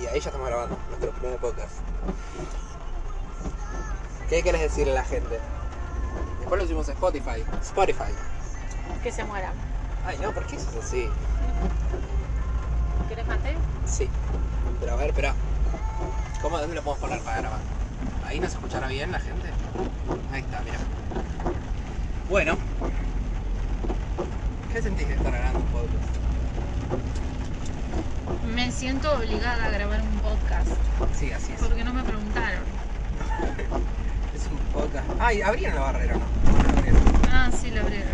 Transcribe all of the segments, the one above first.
Y ahí ya estamos grabando nuestro primer podcast. ¿Qué querés decirle a la gente? Después lo subimos a Spotify. Spotify. Que se muera. Ay, no, ¿por qué eso es así? ¿Quieres mate? Sí. Pero a ver, espera. ¿Cómo? ¿Dónde lo podemos poner para grabar? ¿Ahí nos escuchará bien la gente? Ahí está, mira. Bueno. ¿Qué sentís de estar grabando un podcast? Me siento obligada a grabar un podcast Sí, así es. porque no me preguntaron. Es un podcast. Ay, abrieron la barrera, ¿no? No la abrieron. Ah, sí, lo abrieron.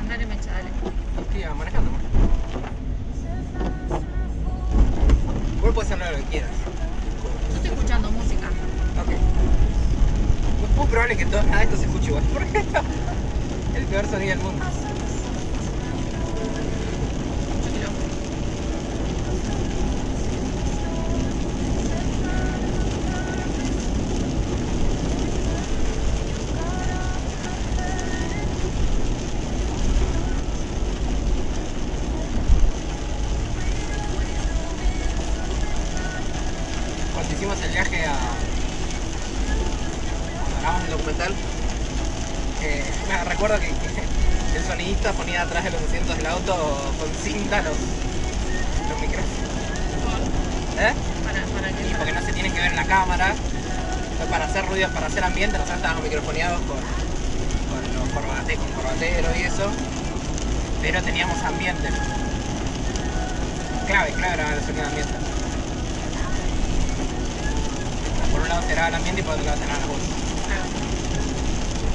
Andale, me chale. Estoy manejando. Vos puedes hablar lo que quieras. Yo estoy escuchando música. Ok. Es muy probable que todo, nada de esto se escuche igual. Porque el peor sonido del mundo. El documental, eh, recuerdo que, que el sonidista ponía atrás de los asientos del auto con cinta los, los micrófonos. ¿Eh? Para, para que Y porque no se tienen que ver en la cámara, para hacer ruidos, para hacer ambiente, nosotros estábamos microfoneados con, con los corbate, con corbateros y eso, pero teníamos ambiente. Clave, clave era el sonido de ambiente. Por un lado será el ambiente y por otro lado será la voz.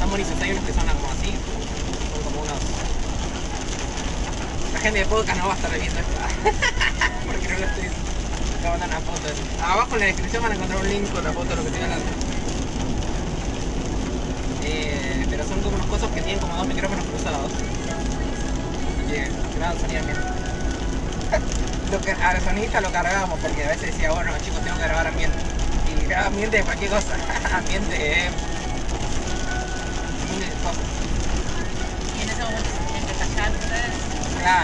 Están hay unos que son como así, son como unos... La gente de podcast no va a estar viendo esto, porque no lo estoy a mandar una foto. Abajo en la descripción van a encontrar un link con la foto de lo que estoy hablando. Eh, pero son como unos cosas que tienen como dos micrófonos cruzados. Que graban sonido ambiente. lo que, a sonistas lo cargábamos porque a veces decía, bueno chicos tengo que grabar ambiente. Y graba ambiente de cualquier cosa. ambiente.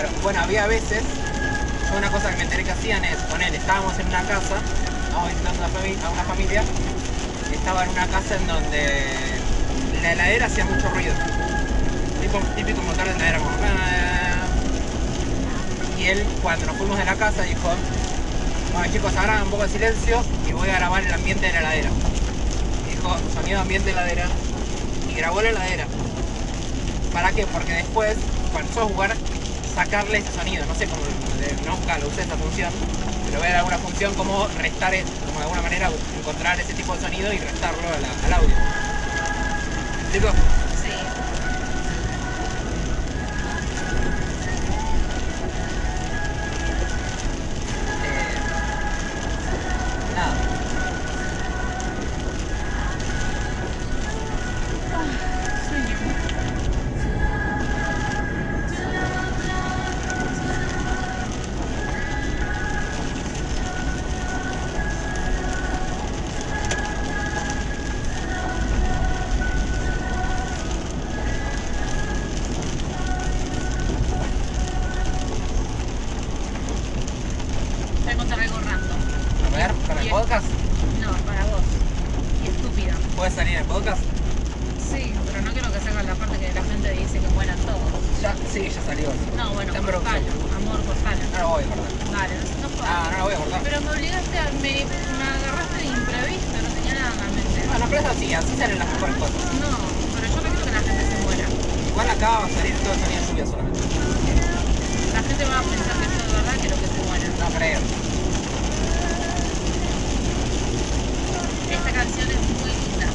Claro, bueno, había veces, una cosa que me enteré que hacían es, poner, estábamos en una casa, estábamos visitando a una, fami- a una familia, estaba en una casa en donde la heladera hacía mucho ruido. Típico motor de heladera como... "Ah". Y él, cuando nos fuimos de la casa, dijo, bueno chicos, hagan un poco de silencio y voy a grabar el ambiente de la heladera. Dijo, sonido ambiente de heladera. Y grabó la heladera. ¿Para qué? Porque después, con el software, sacarle ese sonido. No sé cómo, nunca lo usé esa función, pero dar alguna función como restar, e- como de alguna manera encontrar ese tipo de sonido y restarlo a la- al audio. ¿Me a contar algo random. A ver, para el podcast, No, para vos. Y estúpida. ¿puede salir el podcast? Sí, pero no quiero que salga la parte que la gente dice que mueran todos. Ya, sí, ya salió. No, bueno, cortalo. Amor, cortalo. No lo voy a cortar. Dale, no, no puedo. Ah, no lo voy a cortar. Pero me obligaste a. Me, me agarraste de imprevisto, no tenía nada en la mente. Bueno, pero es así, así salen las mejores cosas. No, pero yo no quiero que la gente se muera. Igual acá va a salir todo el de lluvia solamente. La gente va a pensar que esto es verdad, quiero que se muera. No creo. Esta canción es muy linda.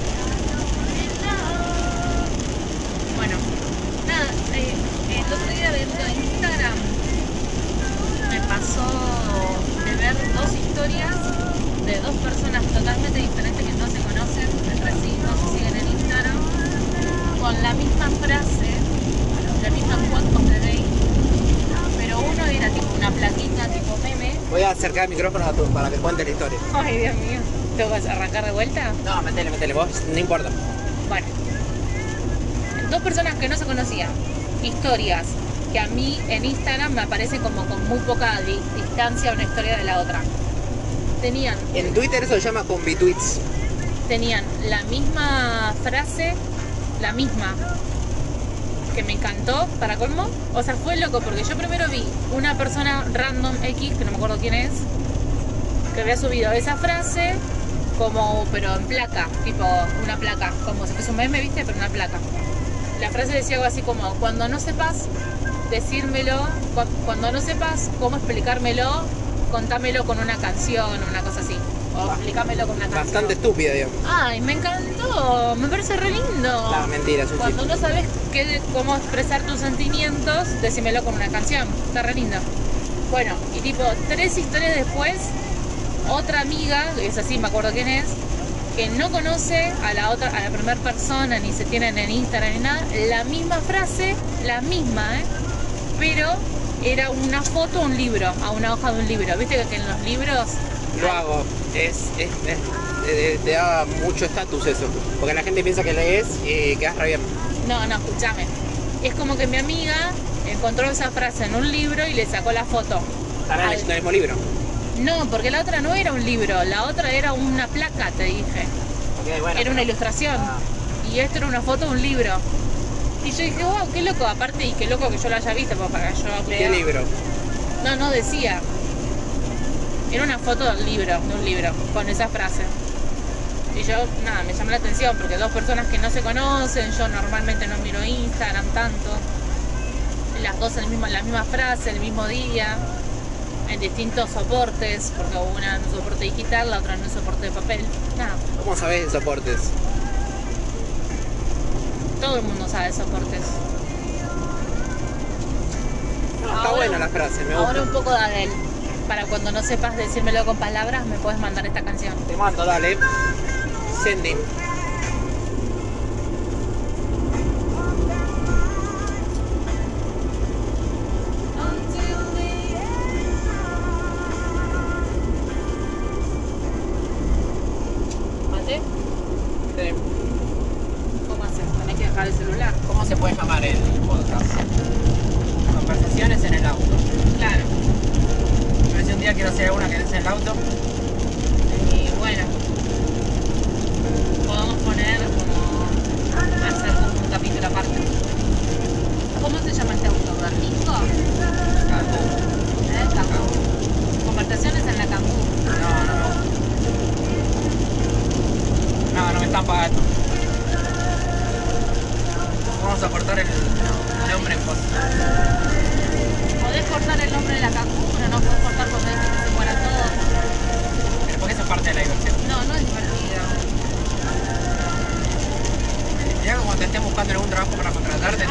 Bueno, nada, eh, el otro día dentro de Instagram me pasó de ver dos historias de dos personas totalmente diferentes que no se conocen entre sí, no se siguen en Instagram, con la misma frase, la misma of the day, pero uno era tipo una plaquita tipo meme. Voy a acercar el micrófono a tu, para que cuentes la historia. Ay, Dios mío. ¿Tengo que arrancar de vuelta? No, metele, metele, vos, no importa. Bueno, dos personas que no se conocían, historias que a mí en Instagram me aparece como con muy poca di- distancia una historia de la otra. Tenían, En Twitter eso se llama convitweets. tenían la misma frase, la misma, que me encantó, para colmo. O sea, fue loco porque yo primero vi una persona random X, que no me acuerdo quién es, que había subido esa frase como, pero en placa, tipo una placa, como si fuese un meme, viste, pero una placa. La frase decía algo así como, cuando no sepas decírmelo, cu- cuando no sepas cómo explicármelo, contámelo con una canción una cosa así. O explícamelo con una canción. Bastante estúpida, digamos. Ay, me encantó, me parece re lindo. La mentira, es un Cuando chiste. no sabes qué, cómo expresar tus sentimientos, decímelo con una canción. Está re lindo. Bueno, y tipo, tres historias después, otra amiga, es así, me acuerdo quién es, que no conoce a la otra, a la primera persona, ni se tienen en Instagram ni nada, la misma frase, la misma, ¿eh? Pero era una foto, un libro, a una hoja de un libro. Viste que en los libros Lo hago. Es, es, es- eh, te da mucho estatus eso. Porque la gente piensa que lees y quedas re bien. No, no, escúchame. Es como que mi amiga encontró esa frase en un libro y le sacó la foto. Estarán Al- leyendo el mismo libro. No, porque la otra no era un libro, la otra era una placa, te dije. Bueno. Era una ilustración. Ah. Y esto era una foto de un libro. Y yo dije, wow, qué loco. Aparte, y qué loco que yo lo haya visto, pues, para que yo ¿Qué libro? No, no decía. Era una foto del libro, de un libro, con esa frase. Y yo, nada, me llamó la atención porque dos personas que no se conocen, yo normalmente no miro Instagram tanto. Las dos el mismo, la misma frase, el mismo día, en distintos soportes, porque una en un soporte digital, la otra en un soporte de papel. Nada, ¿Cómo sabes de soportes? todo el mundo sabe soportes. No, está Ahora- buena la frase, me Ahora gusta. un poco de Adele. Para cuando no sepas decírmelo con palabras, me puedes mandar esta canción. Te mando, dale. Sending. Pero si un día quiero hacer alguna que en el auto, Y bueno, podemos poner como hacer como un capítulo aparte. ¿Cómo se llama este auto? ¿Berlingo? cagó. ¿Eh? Cambú. Conversaciones en la Cambú. No, no gusta. No, no me están pagando. Vamos a cortar el nombre en post. Podés cortar el nombre de la Cambú, pero no podés cortar cuando dices que se fuera todo. Pero porque eso es parte de la diversión. No, no es divertido. Ya cuando te estén buscando algún trabajo para contratarte,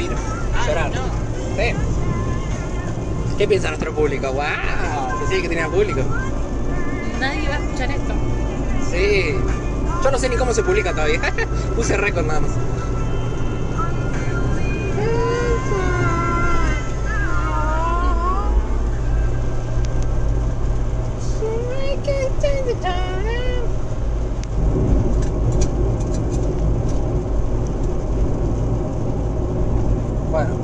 morir. Llorar. Sí. ¿Qué piensa nuestro público? ¡Wow! Que tenía público. Nadie va a escuchar esto. Sí. Yo no sé ni cómo se publica todavía. Puse récord nada más. Bueno,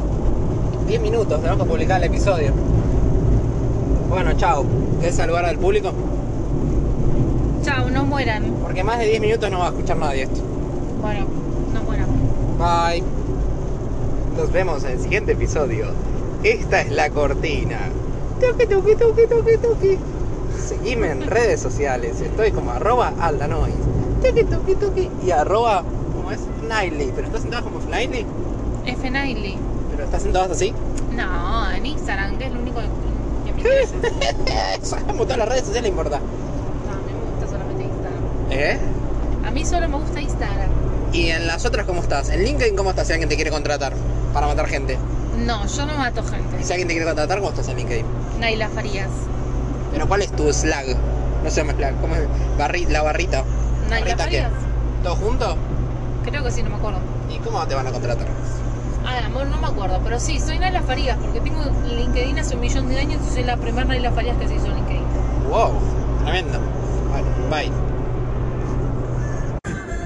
10 minutos, tenemos que publicar el episodio. Bueno, chao. ¿Quieres saludar al público? Chao, no mueran. Porque más de 10 minutos no va a escuchar nadie esto. Bueno, no mueran. Bye. Nos vemos en el siguiente episodio. Esta es la cortina. Tuki, tuki, tuki, tuki, tuki. Seguime en redes sociales. Estoy como arroba aldanois. Tuki, tuki, tuki. Y arroba, ¿cómo es? Fniley. ¿Pero estás sentado como Fniley? F. Nightly. ¿Pero estás sentado así? No, en Instagram, que es lo único que me interesa. Sabemos todas las redes sociales importa. No, a mí me gusta solamente Instagram. ¿Eh? A mí solo me gusta Instagram. ¿Y en las otras cómo estás? ¿En LinkedIn cómo estás si alguien te quiere contratar para matar gente? No, yo no mato ¿Y gente. si alguien te quiere contratar, cómo estás en LinkedIn? Naila Farías. ¿Pero cuál es tu slag? No sé, slag. ¿Cómo es? Barri- la barrita. Naila ¿Barrita qué? Farías. ¿Todo junto? Creo que sí, no me acuerdo. ¿Y cómo te van a contratar? Ah, amor, no me acuerdo, pero sí, soy Naila Farías, porque tengo LinkedIn hace un millón de años y soy la primera Naila Farías que se hizo LinkedIn. Wow, tremendo. Vale, bye.